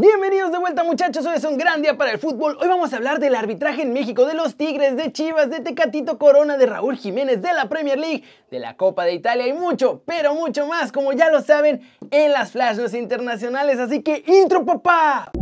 Bienvenidos de vuelta muchachos, hoy es un gran día para el fútbol. Hoy vamos a hablar del arbitraje en México, de los Tigres, de Chivas, de Tecatito Corona, de Raúl Jiménez, de la Premier League, de la Copa de Italia y mucho, pero mucho más, como ya lo saben, en las flashes internacionales. Así que intro papá.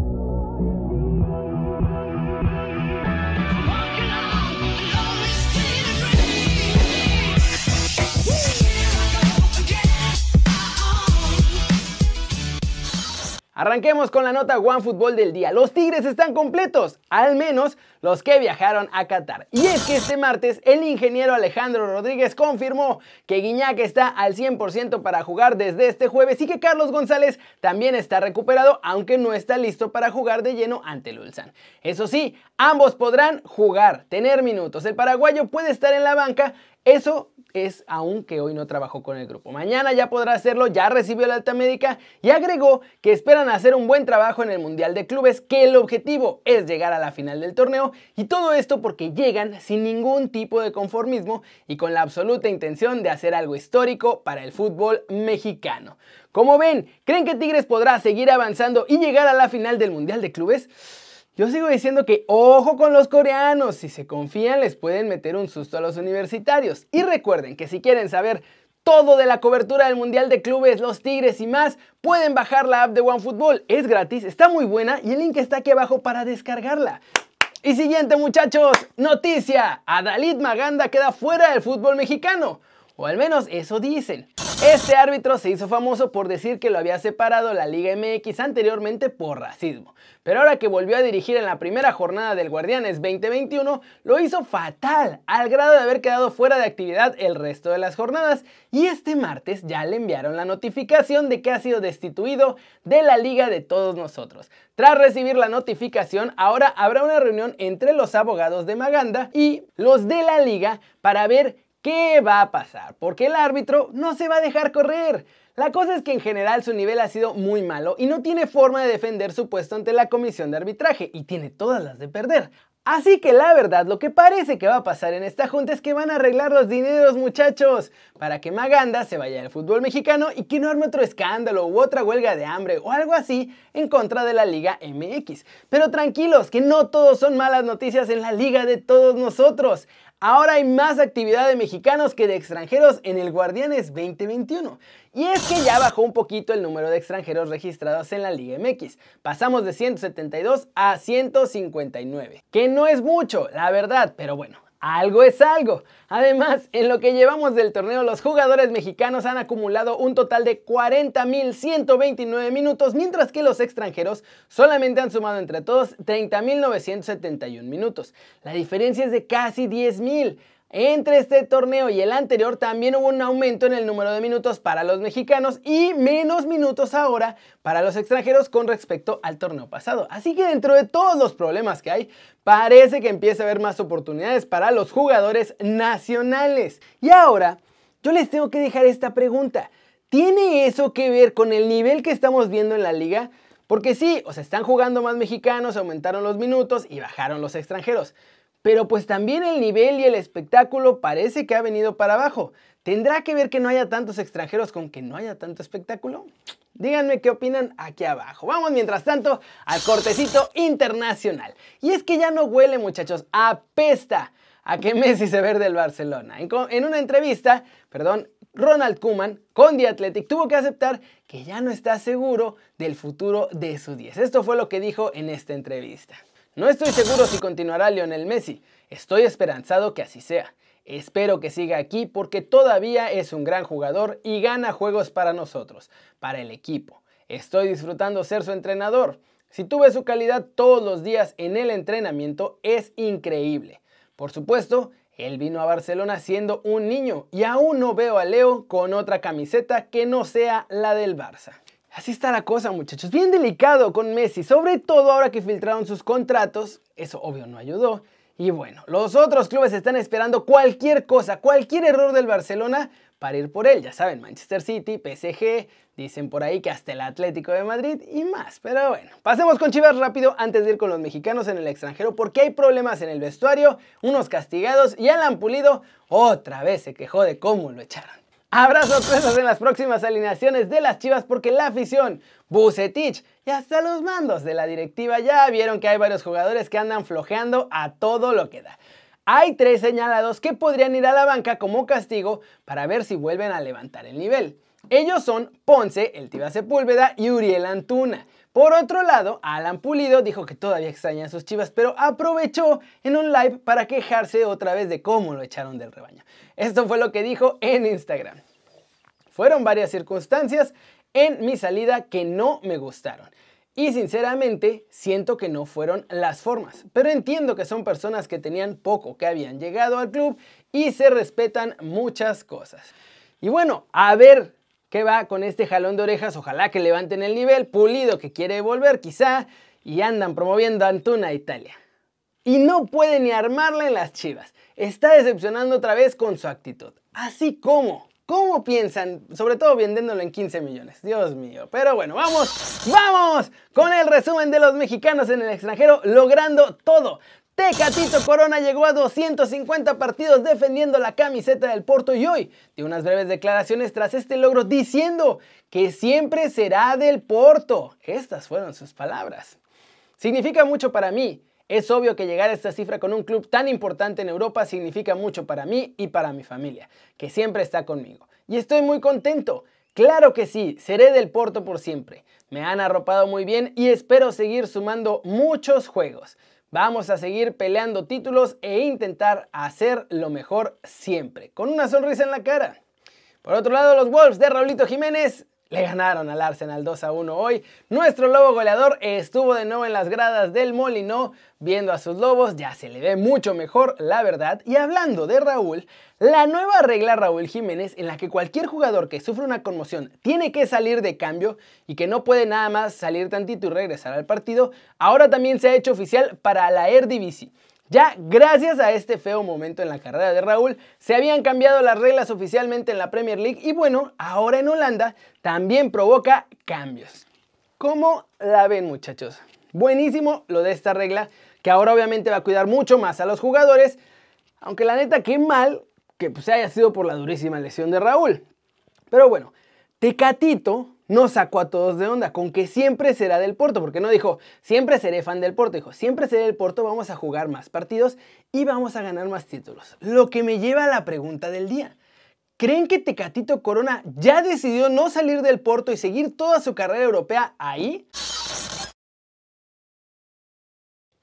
Arranquemos con la nota One Fútbol del día. Los Tigres están completos, al menos los que viajaron a Qatar. Y es que este martes el ingeniero Alejandro Rodríguez confirmó que Guiñac está al 100% para jugar desde este jueves y que Carlos González también está recuperado, aunque no está listo para jugar de lleno ante el Ulsan. Eso sí, ambos podrán jugar, tener minutos. El paraguayo puede estar en la banca, eso es aunque hoy no trabajó con el grupo. Mañana ya podrá hacerlo, ya recibió la alta médica y agregó que esperan hacer un buen trabajo en el Mundial de Clubes, que el objetivo es llegar a la final del torneo y todo esto porque llegan sin ningún tipo de conformismo y con la absoluta intención de hacer algo histórico para el fútbol mexicano. Como ven, ¿creen que Tigres podrá seguir avanzando y llegar a la final del Mundial de Clubes? Yo sigo diciendo que ojo con los coreanos, si se confían les pueden meter un susto a los universitarios. Y recuerden que si quieren saber todo de la cobertura del Mundial de Clubes, los Tigres y más, pueden bajar la app de OneFootball. Es gratis, está muy buena y el link está aquí abajo para descargarla. Y siguiente muchachos, noticia, Adalid Maganda queda fuera del fútbol mexicano. O al menos eso dicen. Este árbitro se hizo famoso por decir que lo había separado la Liga MX anteriormente por racismo, pero ahora que volvió a dirigir en la primera jornada del Guardianes 2021, lo hizo fatal, al grado de haber quedado fuera de actividad el resto de las jornadas, y este martes ya le enviaron la notificación de que ha sido destituido de la Liga de todos nosotros. Tras recibir la notificación, ahora habrá una reunión entre los abogados de Maganda y los de la liga para ver ¿Qué va a pasar? Porque el árbitro no se va a dejar correr. La cosa es que en general su nivel ha sido muy malo y no tiene forma de defender su puesto ante la comisión de arbitraje y tiene todas las de perder. Así que la verdad, lo que parece que va a pasar en esta junta es que van a arreglar los dineros, muchachos, para que Maganda se vaya al fútbol mexicano y que no arme otro escándalo u otra huelga de hambre o algo así en contra de la Liga MX. Pero tranquilos, que no todos son malas noticias en la Liga de todos nosotros. Ahora hay más actividad de mexicanos que de extranjeros en el Guardianes 2021. Y es que ya bajó un poquito el número de extranjeros registrados en la Liga MX. Pasamos de 172 a 159. Que no es mucho, la verdad, pero bueno, algo es algo. Además, en lo que llevamos del torneo, los jugadores mexicanos han acumulado un total de 40.129 minutos, mientras que los extranjeros solamente han sumado entre todos 30.971 minutos. La diferencia es de casi 10.000. Entre este torneo y el anterior también hubo un aumento en el número de minutos para los mexicanos y menos minutos ahora para los extranjeros con respecto al torneo pasado. Así que dentro de todos los problemas que hay, parece que empieza a haber más oportunidades para los jugadores nacionales. Y ahora, yo les tengo que dejar esta pregunta. ¿Tiene eso que ver con el nivel que estamos viendo en la liga? Porque sí, o sea, están jugando más mexicanos, aumentaron los minutos y bajaron los extranjeros. Pero pues también el nivel y el espectáculo parece que ha venido para abajo. ¿Tendrá que ver que no haya tantos extranjeros con que no haya tanto espectáculo? Díganme qué opinan aquí abajo. Vamos mientras tanto al cortecito internacional. Y es que ya no huele muchachos, apesta a que Messi se ver del Barcelona. En, una entrevista, perdón, Ronald Koeman con The Athletic tuvo que aceptar que ya no está seguro del futuro de su 10. Esto fue lo que dijo en esta entrevista. No estoy seguro si continuará Lionel Messi. Estoy esperanzado que así sea. Espero que siga aquí porque todavía es un gran jugador y gana juegos para nosotros, para el equipo. Estoy disfrutando ser su entrenador. Si tuve su calidad todos los días en el entrenamiento, es increíble. Por supuesto, él vino a Barcelona siendo un niño y aún no veo a Leo con otra camiseta que no sea la del Barça. Así está la cosa, muchachos. Bien delicado con Messi, sobre todo ahora que filtraron sus contratos. Eso obvio no ayudó. Y bueno, los otros clubes están esperando cualquier cosa, cualquier error del Barcelona para ir por él. Ya saben, Manchester City, PSG, dicen por ahí que hasta el Atlético de Madrid y más. Pero bueno, pasemos con Chivas rápido antes de ir con los mexicanos en el extranjero porque hay problemas en el vestuario, unos castigados y Alan Pulido otra vez se quejó de cómo lo echaron. Habrá sorpresas en las próximas alineaciones de las Chivas porque la afición, Bucetich y hasta los mandos de la directiva ya vieron que hay varios jugadores que andan flojeando a todo lo que da. Hay tres señalados que podrían ir a la banca como castigo para ver si vuelven a levantar el nivel. Ellos son Ponce, el Tiba Sepúlveda y Uriel Antuna. Por otro lado, Alan Pulido dijo que todavía extraña a sus chivas, pero aprovechó en un live para quejarse otra vez de cómo lo echaron del rebaño. Esto fue lo que dijo en Instagram. Fueron varias circunstancias en mi salida que no me gustaron. Y sinceramente siento que no fueron las formas, pero entiendo que son personas que tenían poco, que habían llegado al club y se respetan muchas cosas. Y bueno, a ver qué va con este jalón de orejas, ojalá que levanten el nivel, Pulido que quiere volver quizá y andan promoviendo Antuna a Italia. Y no puede ni armarla en las chivas, está decepcionando otra vez con su actitud, así como ¿Cómo piensan? Sobre todo vendiéndolo en 15 millones. Dios mío. Pero bueno, vamos, vamos con el resumen de los mexicanos en el extranjero logrando todo. Tecatito Corona llegó a 250 partidos defendiendo la camiseta del Porto y hoy dio unas breves declaraciones tras este logro diciendo que siempre será del Porto. Estas fueron sus palabras. Significa mucho para mí es obvio que llegar a esta cifra con un club tan importante en Europa significa mucho para mí y para mi familia, que siempre está conmigo. Y estoy muy contento. Claro que sí, seré del Porto por siempre. Me han arropado muy bien y espero seguir sumando muchos juegos. Vamos a seguir peleando títulos e intentar hacer lo mejor siempre, con una sonrisa en la cara. Por otro lado, los Wolves de Raulito Jiménez le ganaron al Arsenal 2 a 1 hoy. Nuestro lobo goleador estuvo de nuevo en las gradas del Molino viendo a sus lobos. Ya se le ve mucho mejor, la verdad. Y hablando de Raúl, la nueva regla Raúl Jiménez en la que cualquier jugador que sufre una conmoción tiene que salir de cambio y que no puede nada más salir tantito y regresar al partido, ahora también se ha hecho oficial para la Eredivisie. Ya gracias a este feo momento en la carrera de Raúl, se habían cambiado las reglas oficialmente en la Premier League y bueno, ahora en Holanda también provoca cambios. ¿Cómo la ven muchachos? Buenísimo lo de esta regla, que ahora obviamente va a cuidar mucho más a los jugadores, aunque la neta qué mal que pues, haya sido por la durísima lesión de Raúl. Pero bueno, Tecatito no sacó a todos de onda, con que siempre será del Porto, porque no dijo, siempre seré fan del Porto, dijo, siempre seré del Porto, vamos a jugar más partidos y vamos a ganar más títulos. Lo que me lleva a la pregunta del día. ¿Creen que Tecatito Corona ya decidió no salir del Porto y seguir toda su carrera europea ahí?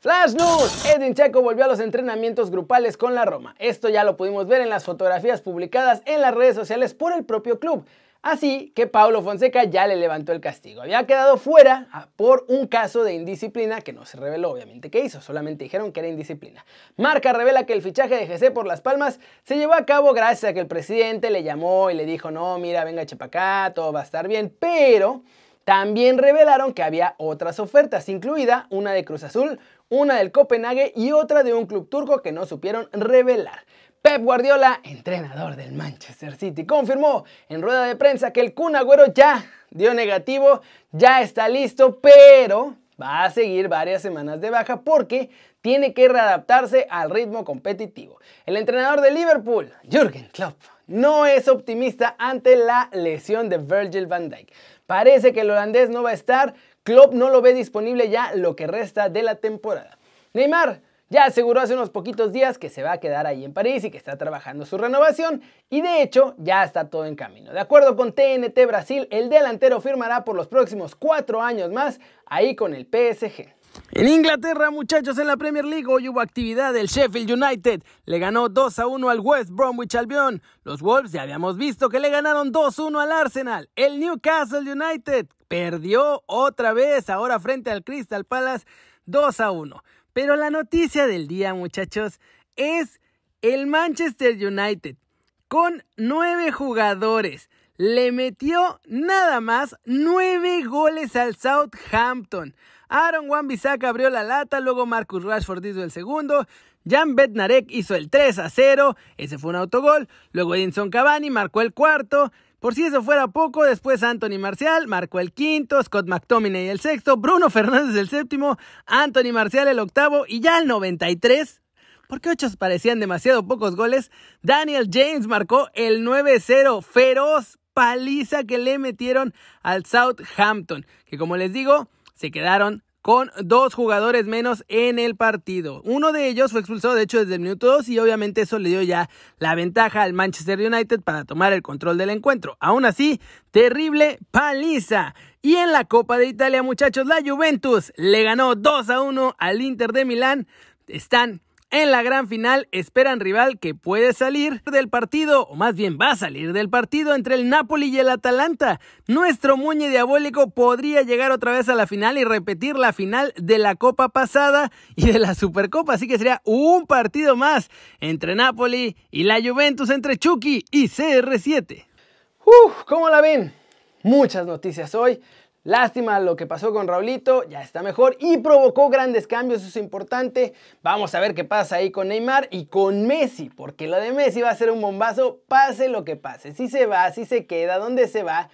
Flash News, Edwin Checo volvió a los entrenamientos grupales con la Roma. Esto ya lo pudimos ver en las fotografías publicadas en las redes sociales por el propio club. Así que Paulo Fonseca ya le levantó el castigo. Había quedado fuera ah, por un caso de indisciplina que no se reveló obviamente qué hizo, solamente dijeron que era indisciplina. Marca revela que el fichaje de GC por Las Palmas se llevó a cabo gracias a que el presidente le llamó y le dijo, no, mira, venga, chepa acá, todo va a estar bien, pero... También revelaron que había otras ofertas, incluida una de Cruz Azul, una del Copenhague y otra de un club turco que no supieron revelar. Pep Guardiola, entrenador del Manchester City, confirmó en rueda de prensa que el Kun Agüero ya dio negativo, ya está listo, pero va a seguir varias semanas de baja porque tiene que readaptarse al ritmo competitivo. El entrenador de Liverpool, Jürgen Klopp, no es optimista ante la lesión de Virgil van Dijk. Parece que el holandés no va a estar, Klopp no lo ve disponible ya lo que resta de la temporada. Neymar ya aseguró hace unos poquitos días que se va a quedar ahí en París y que está trabajando su renovación y de hecho ya está todo en camino. De acuerdo con TNT Brasil, el delantero firmará por los próximos cuatro años más ahí con el PSG. En Inglaterra, muchachos, en la Premier League hoy hubo actividad del Sheffield United. Le ganó 2 a 1 al West Bromwich Albion. Los Wolves ya habíamos visto que le ganaron 2-1 al Arsenal. El Newcastle United perdió otra vez, ahora frente al Crystal Palace 2 a 1. Pero la noticia del día, muchachos, es el Manchester United con nueve jugadores. Le metió nada más nueve goles al Southampton. Aaron Wan-Bissaka abrió la lata, luego Marcus Rashford hizo el segundo, Jan Bednarek hizo el 3 a 0, ese fue un autogol, luego Edinson Cavani marcó el cuarto, por si eso fuera poco, después Anthony Marcial marcó el quinto, Scott McTominay el sexto, Bruno Fernández el séptimo, Anthony Marcial el octavo y ya el 93 porque ocho parecían demasiado pocos goles, Daniel James marcó el 9-0, feroz paliza que le metieron al Southampton, que como les digo, se quedaron con dos jugadores menos en el partido. Uno de ellos fue expulsado, de hecho, desde el minuto 2 y obviamente eso le dio ya la ventaja al Manchester United para tomar el control del encuentro. Aún así, terrible paliza. Y en la Copa de Italia, muchachos, la Juventus le ganó 2 a 1 al Inter de Milán. Están en la gran final esperan rival que puede salir del partido, o más bien va a salir del partido entre el Napoli y el Atalanta. Nuestro muñe diabólico podría llegar otra vez a la final y repetir la final de la Copa pasada y de la Supercopa, así que sería un partido más entre Napoli y la Juventus entre Chucky y CR7. Uf, ¿cómo la ven? Muchas noticias hoy. Lástima lo que pasó con Raulito, ya está mejor y provocó grandes cambios, eso es importante. Vamos a ver qué pasa ahí con Neymar y con Messi, porque lo de Messi va a ser un bombazo, pase lo que pase. Si se va, si se queda, donde se va,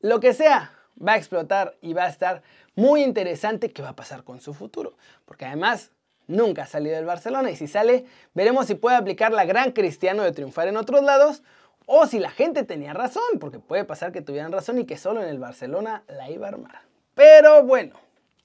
lo que sea, va a explotar y va a estar muy interesante qué va a pasar con su futuro. Porque además nunca ha salido del Barcelona y si sale, veremos si puede aplicar la gran Cristiano de triunfar en otros lados o si la gente tenía razón, porque puede pasar que tuvieran razón y que solo en el Barcelona la iba a armar. Pero bueno,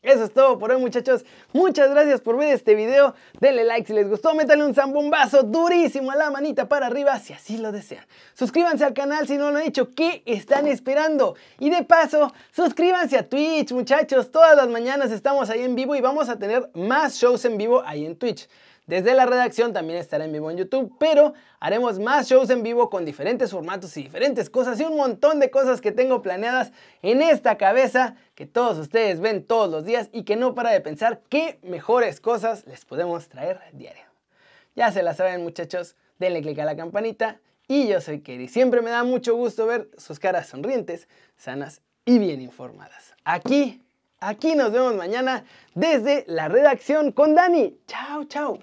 eso es todo por hoy muchachos. Muchas gracias por ver este video. Denle like si les gustó. Métanle un zambombazo durísimo a la manita para arriba si así lo desean. Suscríbanse al canal si no lo han hecho. ¿Qué están esperando? Y de paso, suscríbanse a Twitch muchachos. Todas las mañanas estamos ahí en vivo y vamos a tener más shows en vivo ahí en Twitch. Desde la redacción también estará en vivo en YouTube, pero haremos más shows en vivo con diferentes formatos y diferentes cosas y un montón de cosas que tengo planeadas en esta cabeza que todos ustedes ven todos los días y que no para de pensar qué mejores cosas les podemos traer diario. Ya se la saben muchachos, denle click a la campanita y yo soy Kerry. Siempre me da mucho gusto ver sus caras sonrientes, sanas y bien informadas. Aquí Aquí nos vemos mañana desde la redacción con Dani. Chao, chao.